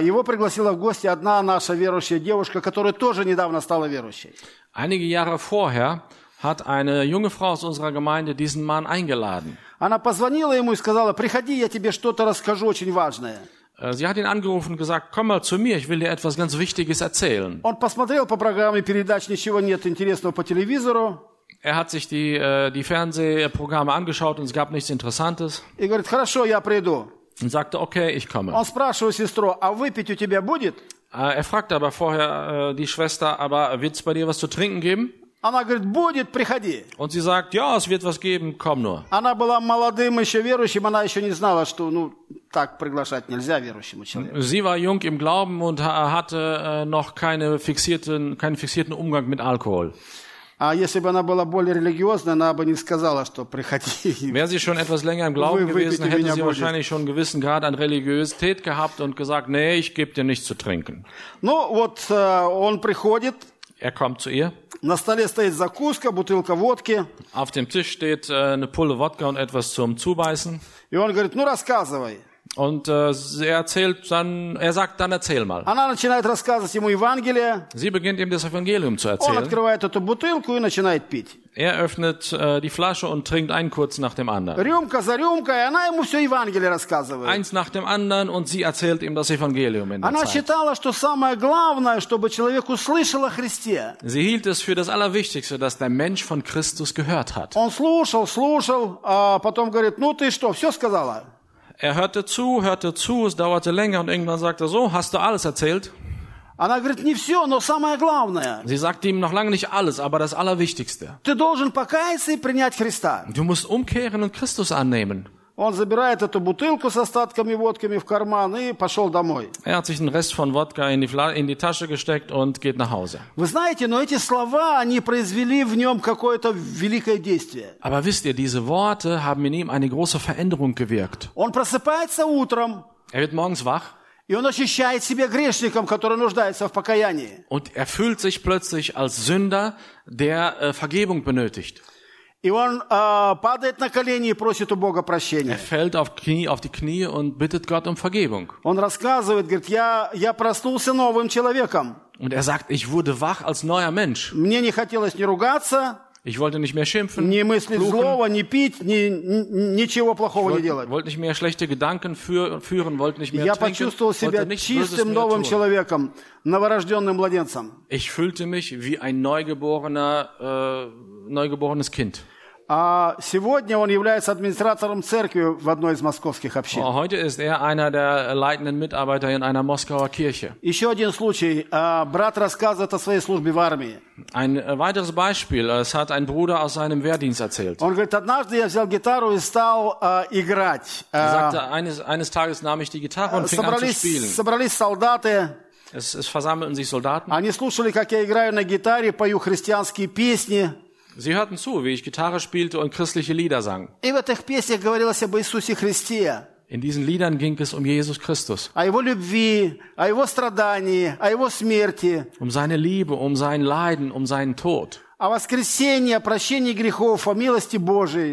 [SPEAKER 3] его пригласила в гости одна наша верующая девушка, которая тоже недавно стала верующей.
[SPEAKER 2] Einige Jahre vorher hat eine junge Frau aus unserer Gemeinde diesen Mann eingeladen.
[SPEAKER 3] Она позвонила ему и сказала, приходи, я тебе что-то расскажу очень важное.
[SPEAKER 2] Äh, Sie hat ihn angerufen und gesagt, komm mal zu mir, ich will dir etwas ganz Wichtiges erzählen.
[SPEAKER 3] Он посмотрел по программе передач, ничего нет интересного по телевизору.
[SPEAKER 2] Er hat sich die, äh, die Fernsehprogramme angeschaut und es gab nichts Interessantes
[SPEAKER 3] И говорит, хорошо, я приду.
[SPEAKER 2] und sagte, okay, ich komme.
[SPEAKER 3] Он спрашивает сестру, а выпить у тебя будет?
[SPEAKER 2] Äh, Er fragte aber vorher äh, die Schwester, aber wird es bei dir was zu trinken geben?
[SPEAKER 3] Она говорит, будет, приходи.
[SPEAKER 2] Und sie sagt, ja, es wird was geben, komm nur.
[SPEAKER 3] Она была молодым еще верующим, она еще не знала, что ну так приглашать нельзя верующему человеку.
[SPEAKER 2] Sie war jung im Glauben und ha- hatte äh, noch keine fixierten, keinen fixierten Umgang mit Alkohol.
[SPEAKER 3] А если бы она была более религиозная, она бы не сказала, что приходи.
[SPEAKER 2] Wäre sie schon etwas länger im Glauben
[SPEAKER 3] Вы
[SPEAKER 2] gewesen,
[SPEAKER 3] выпейте
[SPEAKER 2] hätte
[SPEAKER 3] меня
[SPEAKER 2] sie
[SPEAKER 3] будет.
[SPEAKER 2] wahrscheinlich schon einen gewissen Grad an Religiosität gehabt und gesagt, nee, ich gebe dir nichts zu trinken.
[SPEAKER 3] Ну вот э, он приходит,
[SPEAKER 2] Er kommt zu ihr.
[SPEAKER 3] на столе стоит закуска, бутылка водки,
[SPEAKER 2] Auf dem Tisch steht äh, eine Pulle Wodka und etwas zum Zubeißen.
[SPEAKER 3] и он говорит, ну рассказывай.
[SPEAKER 2] Und äh, sie erzählt dann, er sagt, dann erzähl mal.
[SPEAKER 3] Она начинает рассказывать ему Евангелие,
[SPEAKER 2] Sie beginnt ihm das Evangelium zu
[SPEAKER 3] он
[SPEAKER 2] erzählen.
[SPEAKER 3] открывает эту бутылку и начинает пить.
[SPEAKER 2] Er öffnet äh, die Flasche und trinkt einen kurz nach dem anderen.
[SPEAKER 3] Рюмка за рюмкой, и она ему все Евангелие рассказывает.
[SPEAKER 2] Eins nach dem anderen und sie erzählt ihm das Evangelium in der
[SPEAKER 3] Она
[SPEAKER 2] Zeit.
[SPEAKER 3] считала, что самое главное, чтобы человек услышал о Христе.
[SPEAKER 2] Sie hielt es für das Allerwichtigste, dass der Mensch von Christus gehört hat.
[SPEAKER 3] Он слушал, слушал, а потом говорит, ну ты что, все сказала?
[SPEAKER 2] Er hörte zu, hörte zu, es dauerte länger und irgendwann sagte er so, hast du alles erzählt? Sie sagte ihm noch lange nicht alles, aber das Allerwichtigste.
[SPEAKER 3] Ты должен покаяться и принять Христа.
[SPEAKER 2] Du musst umkehren und Christus annehmen.
[SPEAKER 3] Он забирает эту бутылку с остатками водками в карман и пошел домой.
[SPEAKER 2] Er hat sich den Rest von Wodka in die, Fla in die Tasche gesteckt und geht nach Hause.
[SPEAKER 3] Вы знаете, но эти слова, они произвели в нем какое-то великое действие.
[SPEAKER 2] Aber wisst ihr, diese Worte haben in ihm eine große Veränderung gewirkt.
[SPEAKER 3] Он просыпается утром,
[SPEAKER 2] Er wird morgens wach
[SPEAKER 3] И он ощущает себя грешником, который нуждается в покаянии.
[SPEAKER 2] und er fühlt sich plötzlich als Sünder, der äh, Vergebung benötigt.
[SPEAKER 3] И он а, падает на колени и просит у Бога
[SPEAKER 2] Er
[SPEAKER 3] прощения.
[SPEAKER 2] fällt auf, Knie, auf die Knie und bittet Gott um Vergebung.
[SPEAKER 3] Он рассказывает, говорит, я, я проснулся новым человеком.
[SPEAKER 2] Und er sagt, ich wurde wach als neuer Mensch.
[SPEAKER 3] Мне не хотелось ни ругаться,
[SPEAKER 2] Ich wollte nicht mehr schimpfen,
[SPEAKER 3] ни мыслить злого, ни пить, ни, ни- ничего плохого не
[SPEAKER 2] wollte,
[SPEAKER 3] делать.
[SPEAKER 2] wollte nicht mehr schlechte Gedanken für, führen, wollte nicht mehr
[SPEAKER 3] Я
[SPEAKER 2] trinken,
[SPEAKER 3] почувствовал себя
[SPEAKER 2] wollte nichts Böses
[SPEAKER 3] чистым
[SPEAKER 2] mehr
[SPEAKER 3] новым
[SPEAKER 2] tun.
[SPEAKER 3] человеком, новорожденным младенцем.
[SPEAKER 2] Ich fühlte mich wie ein neugeborener, äh, neugeborenes Kind.
[SPEAKER 3] А сегодня он является администратором церкви в одной из московских общин.
[SPEAKER 2] Oh, Heute ist er einer der leitenden Mitarbeiter in einer Moskauer Kirche.
[SPEAKER 3] Еще один случай. А, Брат рассказывает о своей службе в армии.
[SPEAKER 2] Ein äh, weiteres Beispiel, es hat ein Bruder aus seinem Wehrdienst erzählt.
[SPEAKER 3] Он говорит, однажды я взял гитару и стал а, играть.
[SPEAKER 2] Er
[SPEAKER 3] А,
[SPEAKER 2] sagte, eines, eines Tages nahm ich die Gitarre und fing an zu spielen.
[SPEAKER 3] собрались солдаты,
[SPEAKER 2] Es, es versammelten sich Soldaten.
[SPEAKER 3] они слушали, как я играю на гитаре, пою христианские песни.
[SPEAKER 2] Sie hörten zu, wie ich Gitarre spielte und christliche Lieder sang. In diesen Liedern ging es um Jesus Christus. Um seine Liebe, um sein Leiden, um seinen Tod.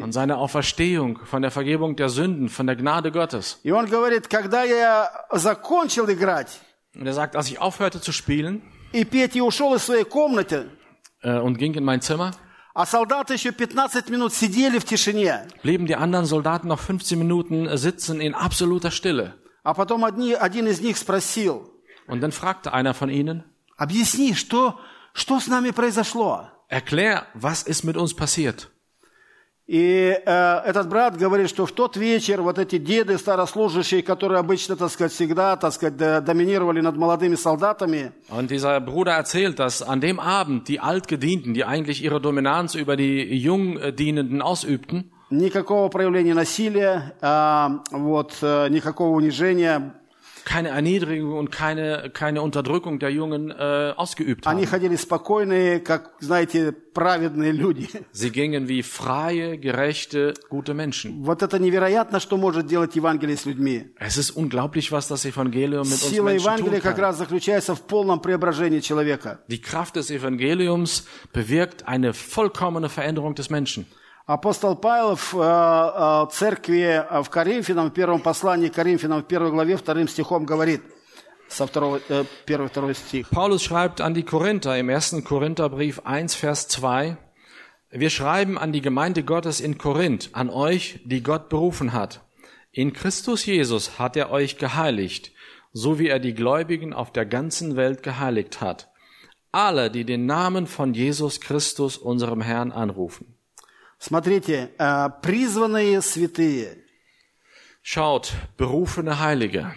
[SPEAKER 2] Und seine Auferstehung, von der Vergebung der Sünden, von der Gnade Gottes. Und er sagt, als ich aufhörte zu spielen, äh, und ging in mein Zimmer,
[SPEAKER 3] а солдаты еще 15 минут сидели в тишине,
[SPEAKER 2] blieben die anderen Soldaten noch 15 Minuten äh, sitzen in absoluter Stille.
[SPEAKER 3] а потом одни, один из них спросил,
[SPEAKER 2] Und dann fragte einer von ihnen,
[SPEAKER 3] объясни, что, что с нами произошло?
[SPEAKER 2] erklär, was ist mit uns passiert?
[SPEAKER 3] И э, этот брат говорит, что в тот вечер вот эти деды старослужащие, которые обычно, так сказать, всегда, так сказать, до- доминировали над молодыми солдатами,
[SPEAKER 2] Und dieser Bruder erzählt, dass an dem Abend die Altgedienten, die eigentlich ihre Dominanz über die Jungdienenden ausübten,
[SPEAKER 3] никакого проявления насилия, а, вот, э, никакого унижения.
[SPEAKER 2] keine Erniedrigung und keine, keine Unterdrückung der Jungen äh, ausgeübt
[SPEAKER 3] Они
[SPEAKER 2] haben.
[SPEAKER 3] ходили спокойные, как, знаете, праведные люди.
[SPEAKER 2] Sie gingen wie freie, gerechte, gute Menschen.
[SPEAKER 3] Вот это невероятно, что может делать Евангелие с людьми.
[SPEAKER 2] Es ist unglaublich, was das Evangelium mit uns
[SPEAKER 3] Сила
[SPEAKER 2] Menschen
[SPEAKER 3] Евангелия
[SPEAKER 2] tun
[SPEAKER 3] как
[SPEAKER 2] kann.
[SPEAKER 3] раз заключается в полном преображении человека.
[SPEAKER 2] Die Kraft des Evangeliums bewirkt eine vollkommene Veränderung des Menschen.
[SPEAKER 3] Апостол Павел в э, э, церкви э, в Коринфянам, в первом послании к Коринфянам, в первой главе, вторым стихом говорит, со второго, э, первый, второй стих.
[SPEAKER 2] Paulus schreibt an die Korinther im ersten Korintherbrief 1, Vers 2, wir schreiben an die Gemeinde Gottes in Korinth, an euch, die Gott berufen hat. In Christus Jesus hat er euch geheiligt, so wie er die Gläubigen auf der ganzen Welt geheiligt hat. Alle, die den Namen von Jesus Christus, unserem Herrn, anrufen.
[SPEAKER 3] Смотрите, э, призванные святые.
[SPEAKER 2] Schaut, berufene Heilige.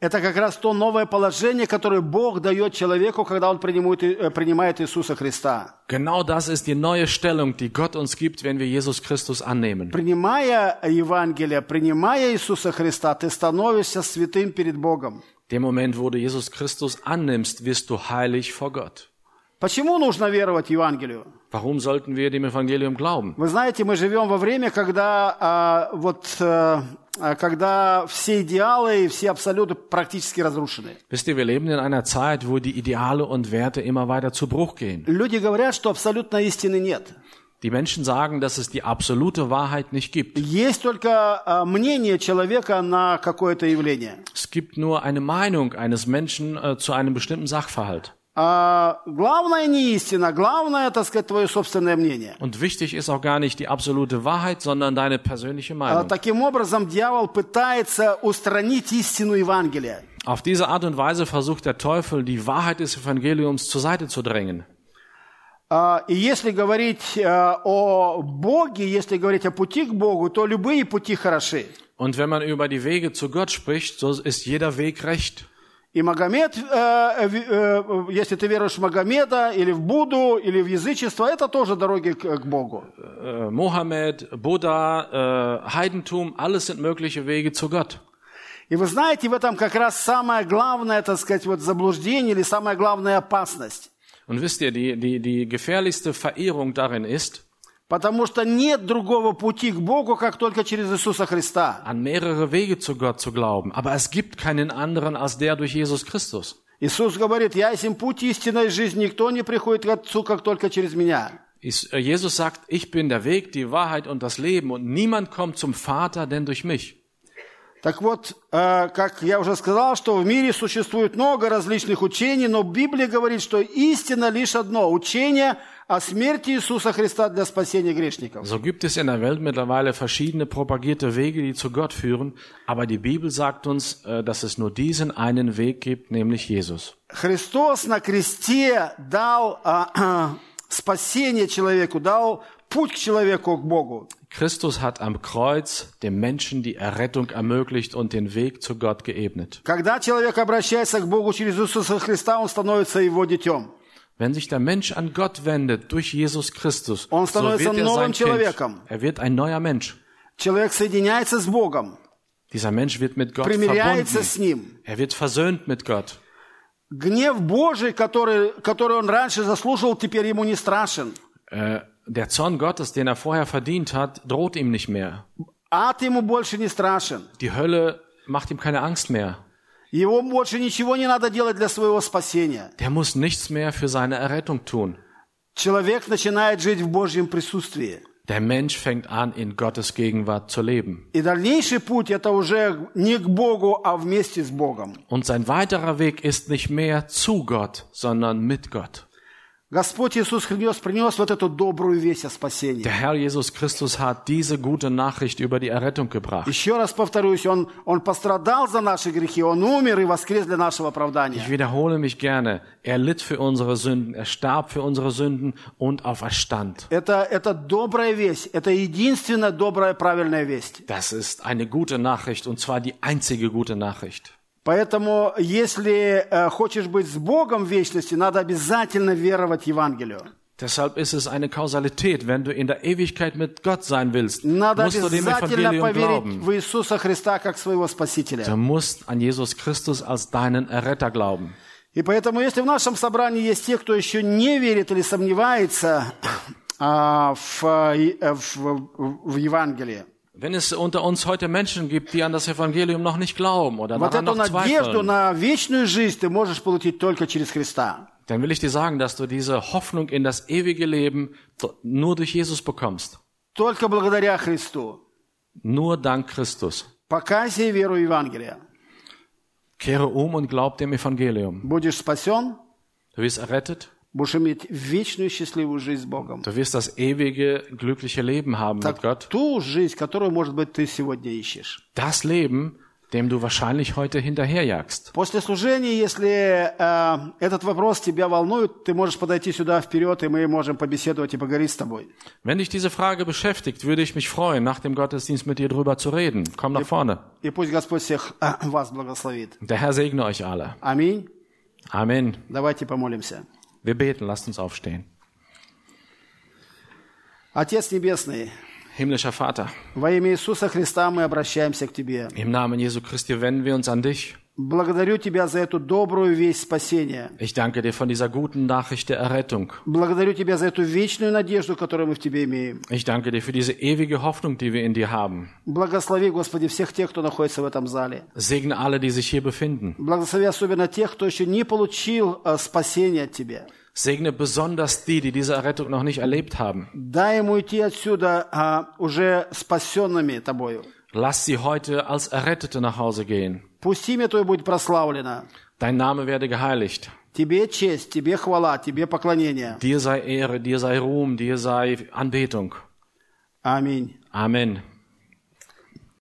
[SPEAKER 3] Это как раз то новое положение, которое Бог дает человеку, когда он принимает, э, принимает Иисуса Христа.
[SPEAKER 2] Genau das ist die neue Stellung, die Gott uns gibt, wenn wir Jesus Christus annehmen.
[SPEAKER 3] Принимая Евангелие, принимая Иисуса Христа, ты становишься святым перед Богом.
[SPEAKER 2] Dem Moment, wo du Jesus Christus annimmst, wirst du heilig vor Gott.
[SPEAKER 3] Почему нужно веровать Евангелию?
[SPEAKER 2] Warum sollten wir dem Evangelium glauben?
[SPEAKER 3] Вы знаете, мы живем во время, когда, а, вот, э, а, когда все идеалы и все абсолюты практически разрушены.
[SPEAKER 2] Wisst ihr, wir leben in einer Zeit, wo die Ideale und Werte immer weiter zu Bruch gehen.
[SPEAKER 3] Люди говорят, что абсолютной истины нет.
[SPEAKER 2] Die Menschen sagen, dass es die absolute Wahrheit nicht gibt.
[SPEAKER 3] Есть только а, мнение человека на какое-то явление.
[SPEAKER 2] Es gibt nur eine Meinung eines Menschen äh, zu einem bestimmten Sachverhalt.
[SPEAKER 3] А главное не истина, главное, так сказать, твое собственное мнение.
[SPEAKER 2] Und wichtig ist auch gar nicht die absolute Wahrheit, sondern deine persönliche
[SPEAKER 3] А
[SPEAKER 2] Meinung.
[SPEAKER 3] Таким образом, дьявол пытается устранить истину Евангелия.
[SPEAKER 2] Auf diese Art und Weise versucht der Teufel, die Wahrheit des Evangeliums zur Seite zu drängen.
[SPEAKER 3] А, И если говорить э, о Боге, если говорить о пути к Богу, то любые пути хороши.
[SPEAKER 2] Und wenn man über die Wege zu Gott spricht, so ist jeder Weg recht.
[SPEAKER 3] И Магомед, э, ви- э, если ты веруешь в Магомеда, или в Будду, или в язычество, это тоже дороги к, к Богу.
[SPEAKER 2] Mohammed, Buddha, äh, Heidentum, alles sind mögliche Wege zu Gott.
[SPEAKER 3] И вы знаете, в этом как раз самое главное, так сказать, вот заблуждение или самая главная опасность.
[SPEAKER 2] Und wisst ihr, die, die, die gefährlichste Verehrung darin ist,
[SPEAKER 3] Потому что нет другого пути к Богу, как только через Иисуса Христа.
[SPEAKER 2] an mehrere Wege zu Gott zu glauben. Aber es gibt keinen anderen als der durch Jesus Christus.
[SPEAKER 3] Иисус говорит, я есть путь истинной жизни, никто не приходит к Отцу, как только через меня.
[SPEAKER 2] Äh, Jesus sagt, ich bin der Weg, die Wahrheit und das Leben und niemand kommt zum Vater, denn durch mich.
[SPEAKER 3] Так вот, э, как я уже сказал, что в мире существует много различных учений, но Библия говорит, что истина лишь одно – учение о смерти Иисуса Христа для спасения грешников.
[SPEAKER 2] So gibt es in der Welt mittlerweile verschiedene propagierte Wege, die zu Gott führen, aber die Bibel sagt uns, äh, dass es nur diesen einen Weg gibt, nämlich Jesus.
[SPEAKER 3] Христос на кресте дал а, спасение человеку, дал путь к человеку, к Богу.
[SPEAKER 2] Christus hat am Kreuz dem Menschen die Errettung ermöglicht und den Weg zu Gott geebnet.
[SPEAKER 3] Когда человек обращается к Богу через Иисуса Христа, он становится Его детем.
[SPEAKER 2] Wenn sich der Mensch an Gott wendet durch Jesus Christus,
[SPEAKER 3] Он
[SPEAKER 2] so
[SPEAKER 3] становится
[SPEAKER 2] wird er sein
[SPEAKER 3] новым
[SPEAKER 2] Kind.
[SPEAKER 3] человеком.
[SPEAKER 2] Er wird ein neuer Mensch.
[SPEAKER 3] Человек соединяется с Богом,
[SPEAKER 2] Dieser Mensch wird mit Gott
[SPEAKER 3] примиряется
[SPEAKER 2] verbunden.
[SPEAKER 3] с Ним.
[SPEAKER 2] Er wird versöhnt mit Gott.
[SPEAKER 3] Гнев Божий, который, который он раньше заслужил, теперь ему не страшен.
[SPEAKER 2] Äh, der Zorn Gottes, den er vorher verdient hat, droht ihm nicht mehr.
[SPEAKER 3] Ад ему больше не страшен.
[SPEAKER 2] Die Hölle macht ihm keine Angst mehr.
[SPEAKER 3] Его больше ничего не надо делать для своего спасения.
[SPEAKER 2] Der muss nichts mehr für seine Errettung tun.
[SPEAKER 3] Человек начинает жить в Божьем присутствии.
[SPEAKER 2] Der Mensch fängt an, in Gottes Gegenwart zu leben.
[SPEAKER 3] И дальнейший путь это уже не к Богу, а вместе с Богом.
[SPEAKER 2] Und sein weiterer Weg ist nicht mehr zu Gott, sondern mit Gott.
[SPEAKER 3] Господь Иисус Христос принес вот эту добрую весть о спасении.
[SPEAKER 2] Der Herr Jesus Christus hat diese gute Nachricht über die Errettung gebracht.
[SPEAKER 3] Еще раз повторюсь, он, он пострадал за наши грехи, Он умер и воскрес для нашего
[SPEAKER 2] Ich
[SPEAKER 3] оправдания.
[SPEAKER 2] wiederhole mich gerne. Er litt für unsere Sünden, er starb für unsere Sünden und auferstand.
[SPEAKER 3] Это, это добрая весть, это единственная добрая правильная весть.
[SPEAKER 2] Das ist eine gute Nachricht und zwar die einzige gute Nachricht.
[SPEAKER 3] Поэтому, если э, хочешь быть с Богом в вечности, надо обязательно веровать Евангелию.
[SPEAKER 2] Deshalb ist es eine Kausalität. Wenn du in der Ewigkeit mit Gott sein willst,
[SPEAKER 3] Надо
[SPEAKER 2] musst du dem Evangelium glauben. Du musst an Jesus Christus als deinen Erretter glauben.
[SPEAKER 3] И поэтому, если в нашем собрании есть те, кто еще не верит или сомневается а, в, э, в, в Евангелии,
[SPEAKER 2] Wenn es unter uns heute Menschen gibt, die an das Evangelium noch nicht glauben oder
[SPEAKER 3] вот
[SPEAKER 2] daran
[SPEAKER 3] эту
[SPEAKER 2] noch
[SPEAKER 3] надежду
[SPEAKER 2] zweifeln,
[SPEAKER 3] на вечную жизнь ты можешь получить только через Христа.
[SPEAKER 2] dann will ich dir sagen, dass du diese Hoffnung in das ewige Leben do- nur durch Jesus bekommst.
[SPEAKER 3] Только благодаря Христу.
[SPEAKER 2] Nur dank Christus.
[SPEAKER 3] Покайся и веруй в Евангелие.
[SPEAKER 2] Kehre um und glaub dem Evangelium.
[SPEAKER 3] Будешь спасен,
[SPEAKER 2] Du wirst errettet.
[SPEAKER 3] Будешь иметь вечную счастливую жизнь с Богом.
[SPEAKER 2] Du wirst das ewige, glückliche Leben haben mit
[SPEAKER 3] Так,
[SPEAKER 2] Gott.
[SPEAKER 3] ту жизнь, которую, может быть, ты сегодня ищешь.
[SPEAKER 2] Das Leben, dem du wahrscheinlich heute hinterherjagst.
[SPEAKER 3] После служения, если э, этот вопрос тебя волнует, ты можешь подойти сюда вперед, и мы можем побеседовать и поговорить с тобой.
[SPEAKER 2] Wenn dich diese Frage beschäftigt, würde ich mich freuen, nach dem Gottesdienst mit dir drüber zu reden. Komm nach vorne.
[SPEAKER 3] И пусть Господь всех э, вас благословит.
[SPEAKER 2] Der Herr segne euch alle.
[SPEAKER 3] Аминь.
[SPEAKER 2] Amen.
[SPEAKER 3] Давайте помолимся.
[SPEAKER 2] Wir beten, lasst uns aufstehen.
[SPEAKER 3] Отец Небесный,
[SPEAKER 2] Himmlischer Vater,
[SPEAKER 3] во имя Иисуса Христа мы обращаемся к Тебе.
[SPEAKER 2] im Namen Jesu Christi wenden wir uns an dich.
[SPEAKER 3] Благодарю Тебя за эту добрую весть спасения.
[SPEAKER 2] Ich danke dir von dieser guten Nachricht der Errettung.
[SPEAKER 3] Благодарю Тебя за эту вечную надежду, которую мы в Тебе имеем.
[SPEAKER 2] Ich danke dir für diese ewige Hoffnung, die wir in dir haben.
[SPEAKER 3] Благослови, Господи, всех тех, кто находится в этом зале.
[SPEAKER 2] Segne alle, die sich hier befinden.
[SPEAKER 3] Благослови особенно тех, кто еще не получил э, спасения от Тебя.
[SPEAKER 2] Segne besonders die, die diese Errettung noch nicht erlebt haben.
[SPEAKER 3] Дай ему идти отсюда а, уже спасенными Тобою.
[SPEAKER 2] Lass sie heute als Errettete nach Hause gehen.
[SPEAKER 3] Пусть имя Твое будет прославлено.
[SPEAKER 2] Dein Name werde geheiligt.
[SPEAKER 3] Тебе честь, Тебе хвала, Тебе поклонение.
[SPEAKER 2] Dir sei Ehre, dir sei Ruhm, dir sei Anbetung.
[SPEAKER 3] Аминь.
[SPEAKER 2] Amen.